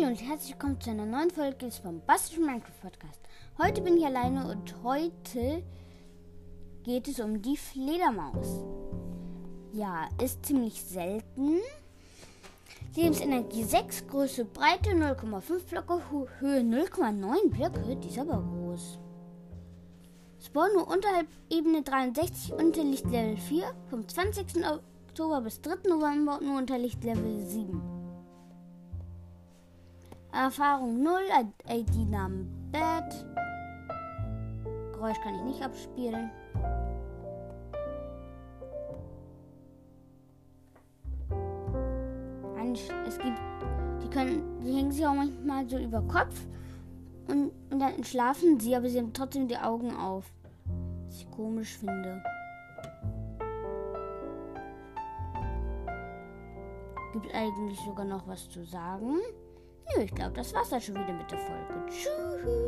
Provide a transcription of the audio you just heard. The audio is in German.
und herzlich willkommen zu einer neuen Folge vom Bastischen Minecraft Podcast. Heute bin ich alleine und heute geht es um die Fledermaus. Ja, ist ziemlich selten. Lebensenergie 6, Größe Breite 0,5 Blöcke, Höhe 0,9 Blöcke, die ist aber groß. Spawn nur unterhalb Ebene 63, Unterlicht-Level 4, vom 20. Oktober bis 3. November nur Unterlicht-Level 7. Erfahrung 0, ID-Namen Bad. Geräusch kann ich nicht abspielen. Es gibt, die können, die hängen sich auch manchmal so über Kopf und, und dann schlafen sie, aber sie haben trotzdem die Augen auf. Was ich komisch finde. Gibt eigentlich sogar noch was zu sagen? Nö, ich glaube, das war's dann schon wieder mit der Folge. Tschüss.